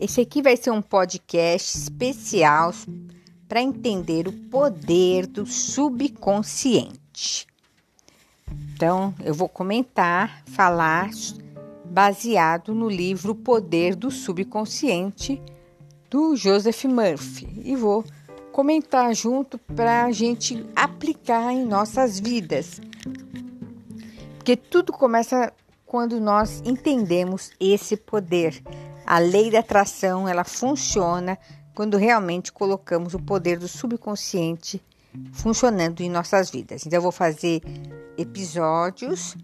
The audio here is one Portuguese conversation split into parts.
Esse aqui vai ser um podcast especial para entender o poder do subconsciente. Então, eu vou comentar, falar baseado no livro Poder do Subconsciente do Joseph Murphy e vou comentar junto para a gente aplicar em nossas vidas. Porque tudo começa quando nós entendemos esse poder. A lei da atração, ela funciona quando realmente colocamos o poder do subconsciente funcionando em nossas vidas. Então eu vou fazer episódios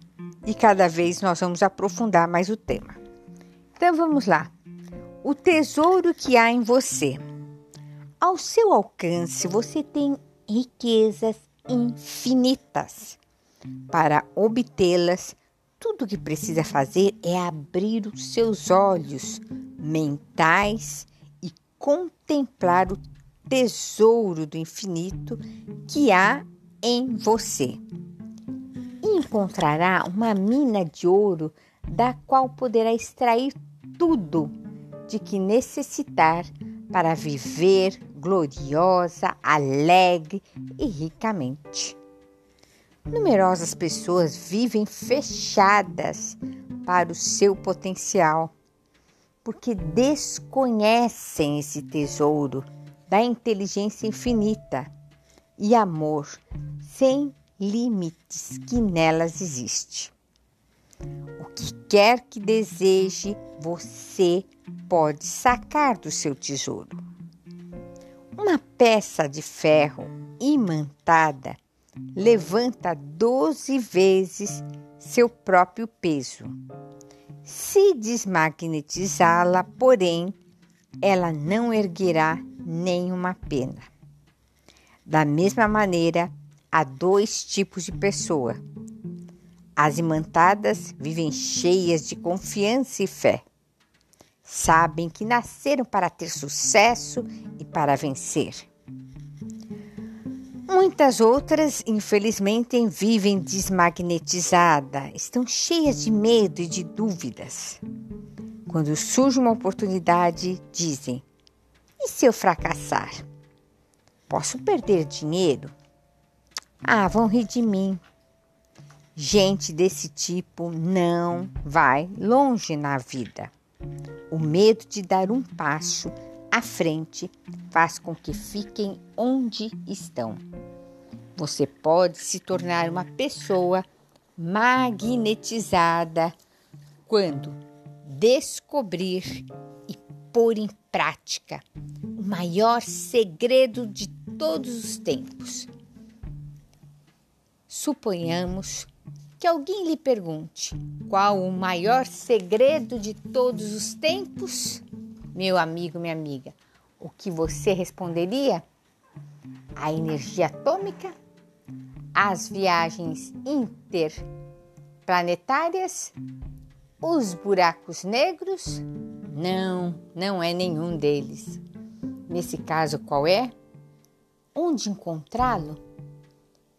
e cada vez nós vamos aprofundar mais o tema. Então vamos lá. O tesouro que há em você. Ao seu alcance, você tem riquezas infinitas. Para obtê-las, tudo o que precisa fazer é abrir os seus olhos mentais e contemplar o tesouro do infinito que há em você. E encontrará uma mina de ouro da qual poderá extrair tudo de que necessitar para viver gloriosa, alegre e ricamente. Numerosas pessoas vivem fechadas para o seu potencial, porque desconhecem esse tesouro da inteligência infinita e amor sem limites que nelas existe. O que quer que deseje, você pode sacar do seu tesouro. Uma peça de ferro imantada levanta 12 vezes seu próprio peso. Se desmagnetizá-la, porém, ela não erguerá nenhuma pena. Da mesma maneira, há dois tipos de pessoa. As imantadas vivem cheias de confiança e fé. Sabem que nasceram para ter sucesso e para vencer. Muitas outras, infelizmente, vivem desmagnetizadas, estão cheias de medo e de dúvidas. Quando surge uma oportunidade, dizem: e se eu fracassar? Posso perder dinheiro? Ah, vão rir de mim. Gente desse tipo não vai longe na vida. O medo de dar um passo à frente faz com que fiquem onde estão. Você pode se tornar uma pessoa magnetizada quando descobrir e pôr em prática o maior segredo de todos os tempos. Suponhamos que alguém lhe pergunte qual o maior segredo de todos os tempos meu amigo, minha amiga, o que você responderia? A energia atômica? As viagens interplanetárias? Os buracos negros? Não, não é nenhum deles. Nesse caso, qual é? Onde encontrá-lo?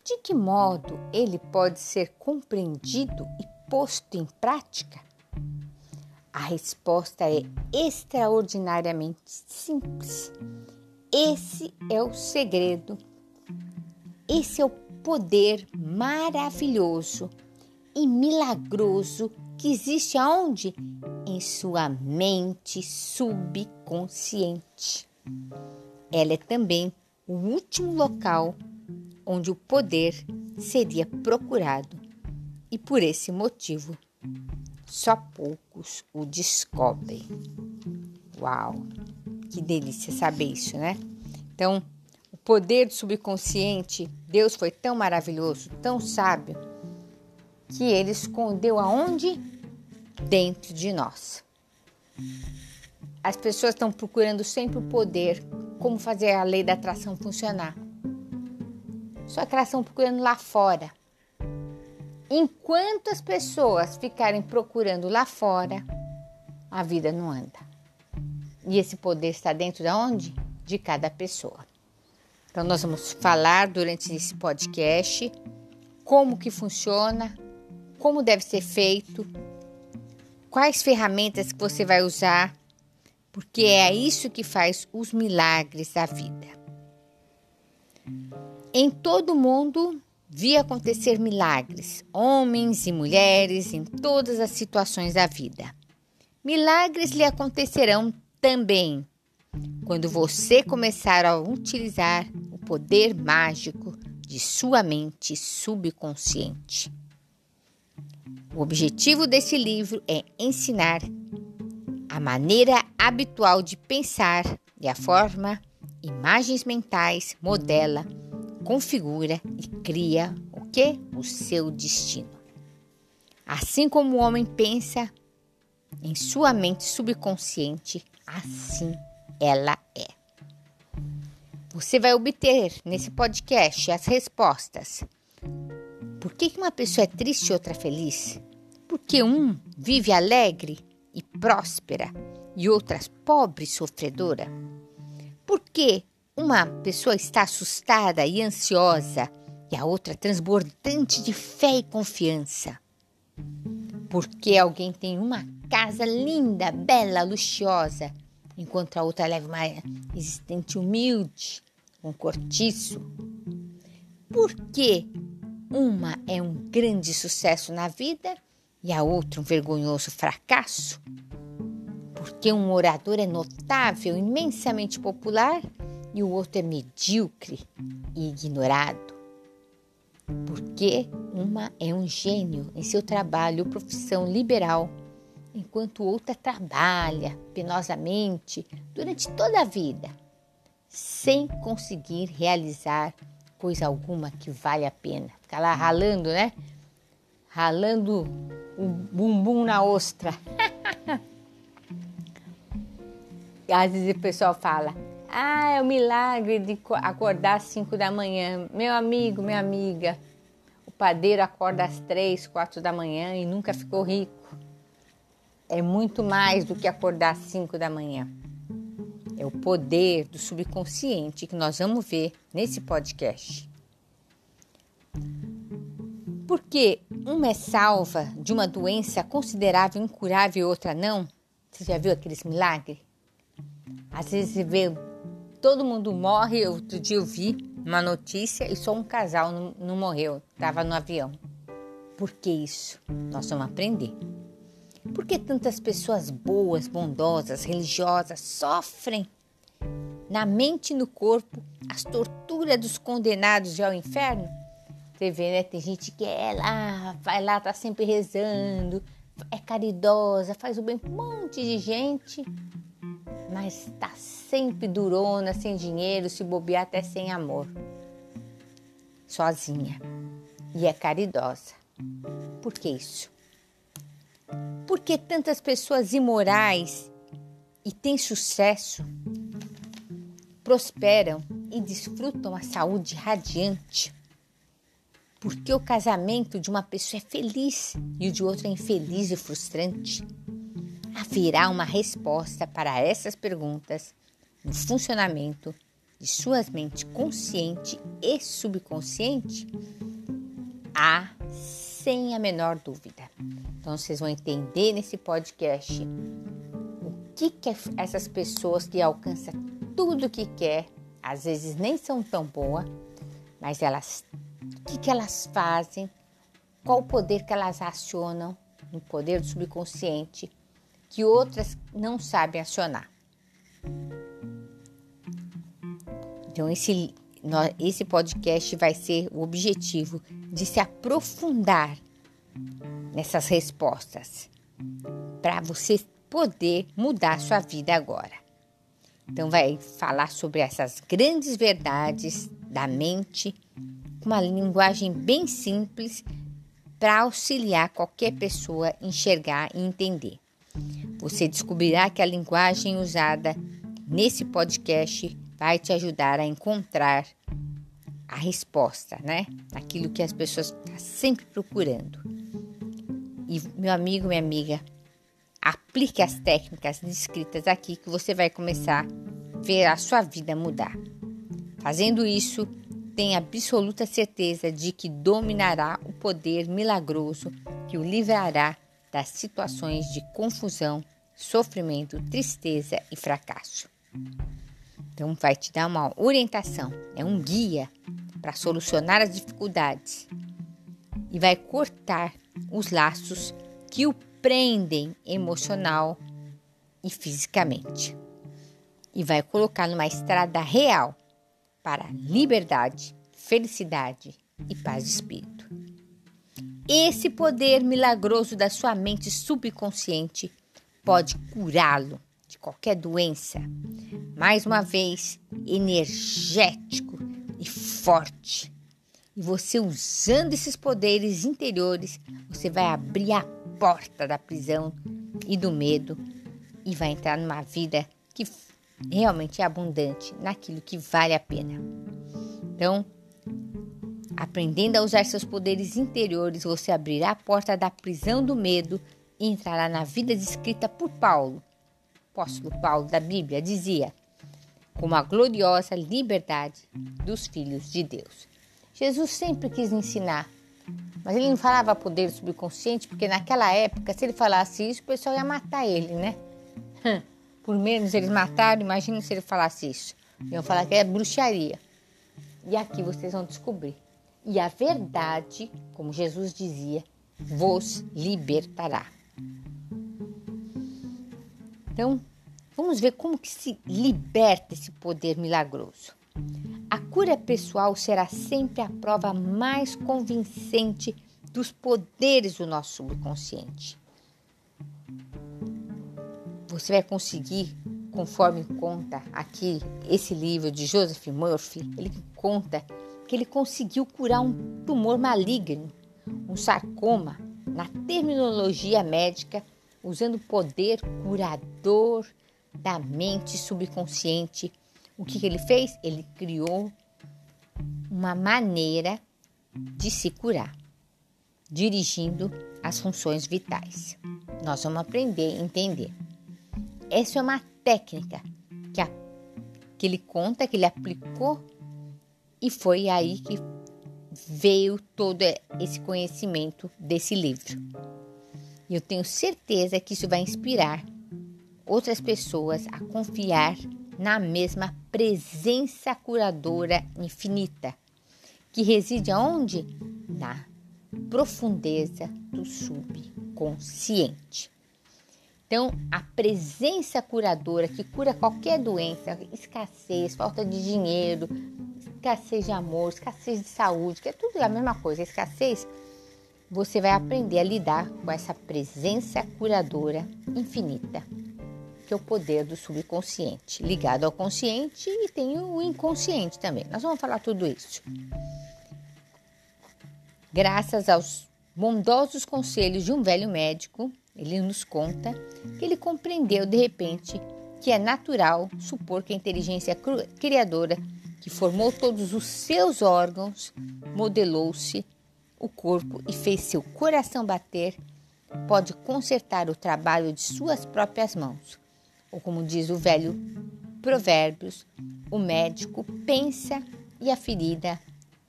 De que modo ele pode ser compreendido e posto em prática? A resposta é extraordinariamente simples. Esse é o segredo, esse é o poder maravilhoso e milagroso que existe aonde? Em sua mente subconsciente. Ela é também o último local onde o poder seria procurado e por esse motivo só poucos o descobrem. Uau, que delícia saber isso, né? Então, o poder do subconsciente, Deus foi tão maravilhoso, tão sábio, que ele escondeu aonde? Dentro de nós. As pessoas estão procurando sempre o poder, como fazer a lei da atração funcionar. Só que elas estão procurando lá fora. Enquanto as pessoas ficarem procurando lá fora, a vida não anda. E esse poder está dentro de onde? De cada pessoa. Então nós vamos falar durante esse podcast como que funciona, como deve ser feito, quais ferramentas que você vai usar porque é isso que faz os milagres da vida. Em todo mundo vi acontecer milagres, homens e mulheres em todas as situações da vida. Milagres lhe acontecerão também quando você começar a utilizar o poder mágico de sua mente subconsciente. O objetivo desse livro é ensinar a maneira habitual de pensar e a forma imagens mentais modela, configura e cria o que? O seu destino. Assim como o homem pensa em sua mente subconsciente, assim ela é. Você vai obter nesse podcast as respostas. Por que uma pessoa é triste e outra feliz? Porque um vive alegre e próspera e outras pobre e sofredora? Por que uma pessoa está assustada e ansiosa e a outra transbordante de fé e confiança? Porque alguém tem uma casa linda, bela, luxuosa, enquanto a outra leva uma existente humilde, um cortiço? Por que uma é um grande sucesso na vida e a outra um vergonhoso fracasso? Porque um orador é notável, imensamente popular e o outro é medíocre e ignorado? Porque uma é um gênio em seu trabalho ou profissão liberal, enquanto outra trabalha penosamente durante toda a vida sem conseguir realizar coisa alguma que vale a pena. Ficar lá ralando, né? Ralando o bumbum na ostra. Às vezes o pessoal fala: Ah, é o milagre de acordar às 5 da manhã. Meu amigo, minha amiga, o padeiro acorda às 3, 4 da manhã e nunca ficou rico. É muito mais do que acordar às 5 da manhã. É o poder do subconsciente que nós vamos ver nesse podcast. Porque uma é salva de uma doença considerável incurável e outra não? Você já viu aqueles milagres? Às vezes você vê todo mundo morre. Outro dia eu vi uma notícia e só um casal não, não morreu, estava no avião. Por que isso? Nós vamos aprender. Por que tantas pessoas boas, bondosas, religiosas sofrem na mente e no corpo as torturas dos condenados ao inferno? Você vê, né? Tem gente que é lá, vai lá, tá sempre rezando, é caridosa, faz o bem para um monte de gente, mas tá sempre durona, sem dinheiro, se bobear até sem amor. Sozinha. E é caridosa. Por que isso? Por que tantas pessoas imorais e têm sucesso, prosperam e desfrutam a saúde radiante? Por que o casamento de uma pessoa é feliz e o de outra é infeliz e frustrante? Haverá uma resposta para essas perguntas no funcionamento de suas mentes consciente e subconsciente? Há sem a menor dúvida. Então vocês vão entender nesse podcast o que, que é essas pessoas que alcançam tudo que quer, às vezes nem são tão boas, mas elas o que, que elas fazem, qual o poder que elas acionam, no poder do subconsciente, que outras não sabem acionar. Então, esse esse podcast vai ser o objetivo de se aprofundar nessas respostas para você poder mudar sua vida agora. Então vai falar sobre essas grandes verdades da mente com uma linguagem bem simples para auxiliar qualquer pessoa a enxergar e entender. Você descobrirá que a linguagem usada nesse podcast vai te ajudar a encontrar a resposta, né? Aquilo que as pessoas estão sempre procurando. E meu amigo, minha amiga, aplique as técnicas descritas aqui que você vai começar a ver a sua vida mudar. Fazendo isso, tenha absoluta certeza de que dominará o poder milagroso que o livrará das situações de confusão sofrimento, tristeza e fracasso. Então, vai te dar uma orientação, é um guia para solucionar as dificuldades e vai cortar os laços que o prendem emocional e fisicamente. E vai colocar numa estrada real para liberdade, felicidade e paz de espírito. Esse poder milagroso da sua mente subconsciente pode curá-lo de qualquer doença. Mais uma vez, energético e forte. E você usando esses poderes interiores, você vai abrir a porta da prisão e do medo e vai entrar numa vida que realmente é abundante, naquilo que vale a pena. Então, aprendendo a usar seus poderes interiores, você abrirá a porta da prisão do medo e entrará na vida descrita por Paulo. O apóstolo Paulo da Bíblia dizia: como a gloriosa liberdade dos filhos de Deus. Jesus sempre quis ensinar, mas ele não falava poder subconsciente, porque naquela época, se ele falasse isso, o pessoal ia matar ele, né? Por menos eles mataram, imagina se ele falasse isso. Iam falar que é bruxaria. E aqui vocês vão descobrir. E a verdade, como Jesus dizia, vos libertará. Então, vamos ver como que se liberta esse poder milagroso. A cura pessoal será sempre a prova mais convincente dos poderes do nosso subconsciente. Você vai conseguir, conforme conta aqui esse livro de Joseph Murphy, ele conta que ele conseguiu curar um tumor maligno, um sarcoma, na terminologia médica, usando o poder curador da mente subconsciente o que, que ele fez? Ele criou uma maneira de se curar, dirigindo as funções vitais. Nós vamos aprender a entender. Essa é uma técnica que, a, que ele conta, que ele aplicou, e foi aí que veio todo esse conhecimento desse livro. E eu tenho certeza que isso vai inspirar outras pessoas a confiar na mesma presença curadora infinita, que reside aonde? Na profundeza do subconsciente. Então, a presença curadora que cura qualquer doença, escassez, falta de dinheiro, escassez de amor, escassez de saúde, que é tudo a mesma coisa, escassez, você vai aprender a lidar com essa presença curadora infinita que é o poder do subconsciente, ligado ao consciente e tem o inconsciente também. Nós vamos falar tudo isso. Graças aos bondosos conselhos de um velho médico, ele nos conta que ele compreendeu de repente que é natural supor que a inteligência criadora que formou todos os seus órgãos, modelou-se o corpo e fez seu coração bater, pode consertar o trabalho de suas próprias mãos ou como diz o velho Provérbios, o médico pensa e a ferida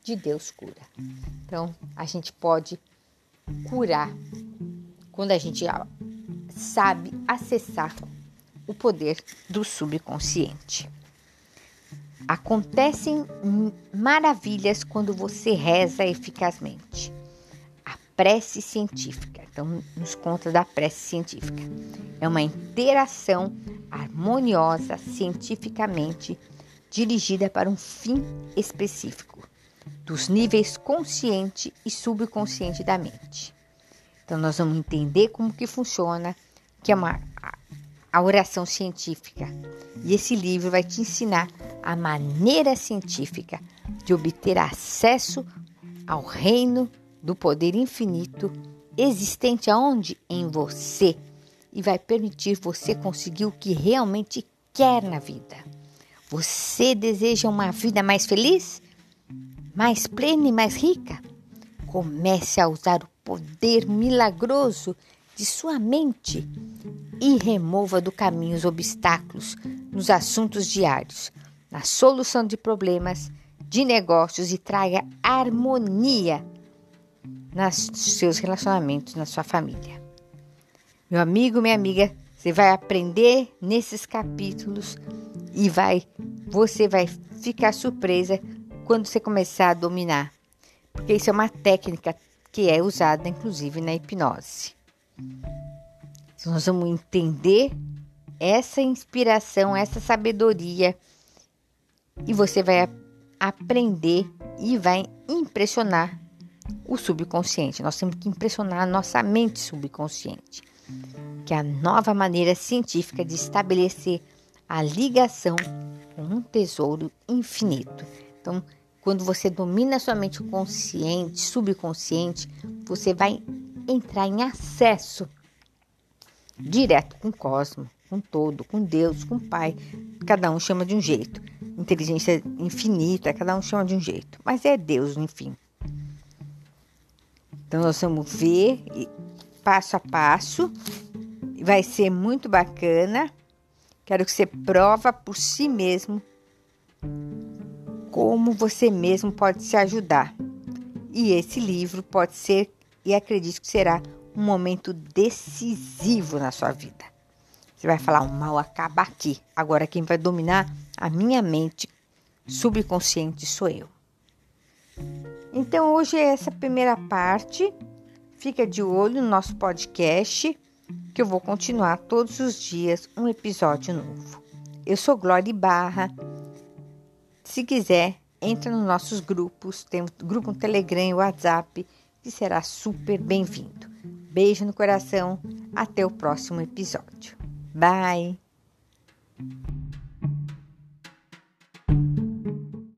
de Deus cura. Então, a gente pode curar quando a gente sabe acessar o poder do subconsciente. Acontecem maravilhas quando você reza eficazmente. A prece científica. Então, nos conta da prece científica. É uma interação harmoniosa cientificamente dirigida para um fim específico, dos níveis consciente e subconsciente da mente. Então nós vamos entender como que funciona, que é uma a oração científica. E esse livro vai te ensinar a maneira científica de obter acesso ao reino do poder infinito existente aonde? Em você e vai permitir você conseguir o que realmente quer na vida. Você deseja uma vida mais feliz? Mais plena e mais rica? Comece a usar o poder milagroso de sua mente e remova do caminho os obstáculos nos assuntos diários, na solução de problemas, de negócios e traga harmonia nos seus relacionamentos, na sua família. Meu amigo, minha amiga, Você vai aprender nesses capítulos e vai você vai ficar surpresa quando você começar a dominar. Porque isso é uma técnica que é usada inclusive na hipnose. Então, nós vamos entender essa inspiração, essa sabedoria e você vai aprender e vai impressionar o subconsciente. Nós temos que impressionar a nossa mente subconsciente, que é a nova maneira científica de estabelecer a ligação com um tesouro infinito. Então, quando você domina a sua mente consciente, subconsciente, você vai entrar em acesso direto com o cosmos, com todo, com Deus, com o Pai. Cada um chama de um jeito. Inteligência infinita, cada um chama de um jeito. Mas é Deus, enfim. Então nós vamos ver passo a passo. Vai ser muito bacana. Quero que você prova por si mesmo como você mesmo pode se ajudar. E esse livro pode ser, e acredito que será, um momento decisivo na sua vida. Você vai falar: o mal acaba aqui. Agora, quem vai dominar a minha mente subconsciente sou eu. Então, hoje é essa primeira parte. Fica de olho no nosso podcast, que eu vou continuar todos os dias um episódio novo. Eu sou Glória Barra. Se quiser, entra nos nossos grupos. Tem um grupo no Telegram e WhatsApp, que será super bem-vindo. Beijo no coração. Até o próximo episódio. Bye!